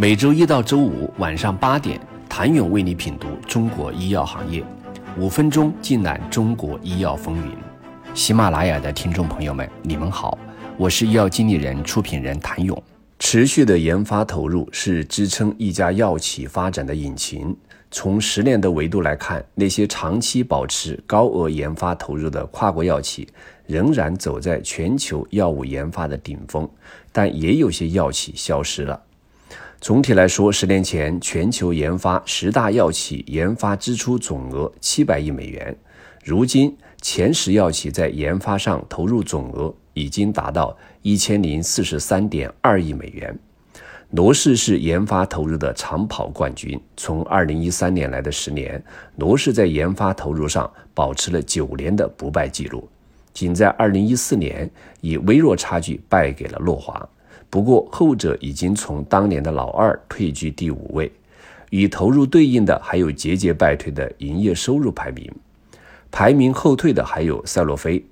每周一到周五晚上八点，谭勇为你品读中国医药行业，五分钟尽览中国医药风云。喜马拉雅的听众朋友们，你们好，我是医药经理人、出品人谭勇。持续的研发投入是支撑一家药企发展的引擎。从十年的维度来看，那些长期保持高额研发投入的跨国药企，仍然走在全球药物研发的顶峰，但也有些药企消失了。总体来说，十年前全球研发十大药企研发支出总额七百亿美元，如今前十药企在研发上投入总额已经达到一千零四十三点二亿美元。罗氏是研发投入的长跑冠军。从二零一三年来的十年，罗氏在研发投入上保持了九年的不败记录，仅在二零一四年以微弱差距败给了诺华。不过后者已经从当年的老二退居第五位。与投入对应的还有节节败退的营业收入排名，排名后退的还有赛洛菲。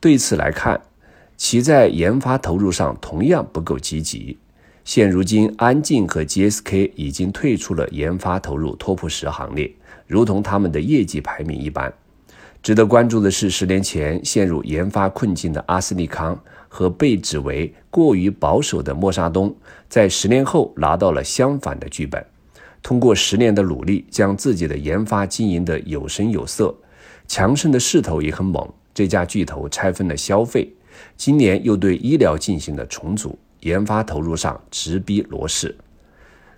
对此来看，其在研发投入上同样不够积极。现如今，安进和 GSK 已经退出了研发投入 TOP 十行列，如同他们的业绩排名一般。值得关注的是，十年前陷入研发困境的阿斯利康和被指为过于保守的默沙东，在十年后拿到了相反的剧本。通过十年的努力，将自己的研发经营得有声有色，强盛的势头也很猛。这家巨头拆分了消费，今年又对医疗进行了重组。研发投入上直逼罗氏，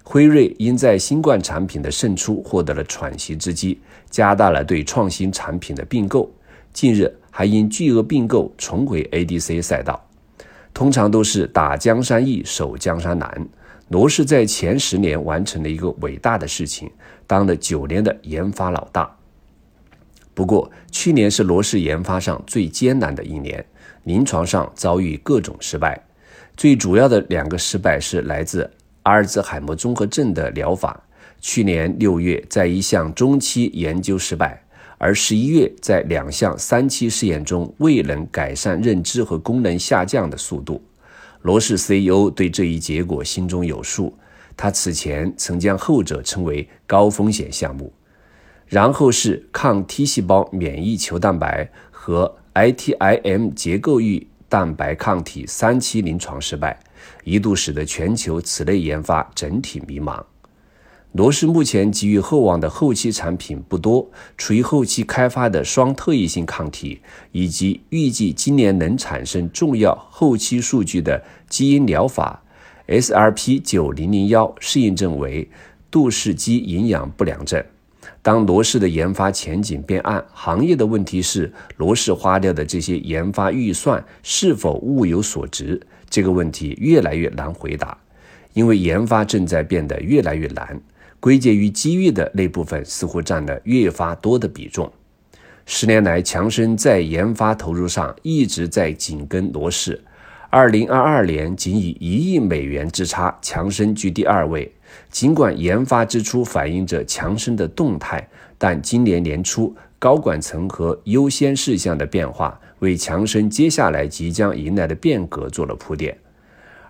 辉瑞因在新冠产品的胜出获得了喘息之机，加大了对创新产品的并购。近日还因巨额并购重回 ADC 赛道。通常都是打江山易，守江山难。罗氏在前十年完成了一个伟大的事情，当了九年的研发老大。不过去年是罗氏研发上最艰难的一年，临床上遭遇各种失败。最主要的两个失败是来自阿尔兹海默综合症的疗法，去年六月在一项中期研究失败，而十一月在两项三期试验中未能改善认知和功能下降的速度。罗氏 CEO 对这一结果心中有数，他此前曾将后者称为高风险项目。然后是抗 T 细胞免疫球蛋白和 ITIM 结构域。蛋白抗体三期临床失败，一度使得全球此类研发整体迷茫。罗氏目前给予厚望的后期产品不多，处于后期开发的双特异性抗体，以及预计今年能产生重要后期数据的基因疗法 SRP 九零零幺适应症为杜氏肌营养不良症。当罗氏的研发前景变暗，行业的问题是罗氏花掉的这些研发预算是否物有所值？这个问题越来越难回答，因为研发正在变得越来越难。归结于机遇的那部分似乎占了越发多的比重。十年来，强生在研发投入上一直在紧跟罗氏。二零二二年仅以一亿美元之差，强生居第二位。尽管研发支出反映着强生的动态，但今年年初高管层和优先事项的变化，为强生接下来即将迎来的变革做了铺垫。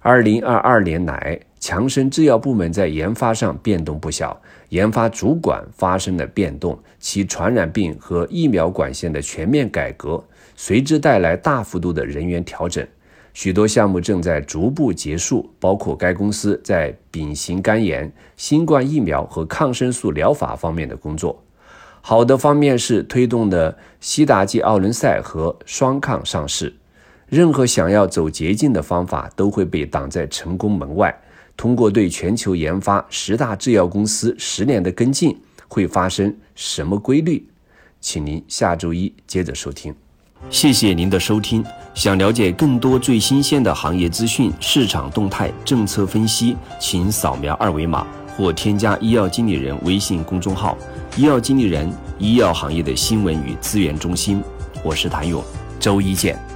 二零二二年来，强生制药部门在研发上变动不小，研发主管发生了变动，其传染病和疫苗管线的全面改革随之带来大幅度的人员调整。许多项目正在逐步结束，包括该公司在丙型肝炎、新冠疫苗和抗生素疗法方面的工作。好的方面是推动的西达基奥伦赛和双抗上市。任何想要走捷径的方法都会被挡在成功门外。通过对全球研发十大制药公司十年的跟进，会发生什么规律？请您下周一接着收听。谢谢您的收听。想了解更多最新鲜的行业资讯、市场动态、政策分析，请扫描二维码或添加医药经理人微信公众号“医药经理人”——医药行业的新闻与资源中心。我是谭勇，周一见。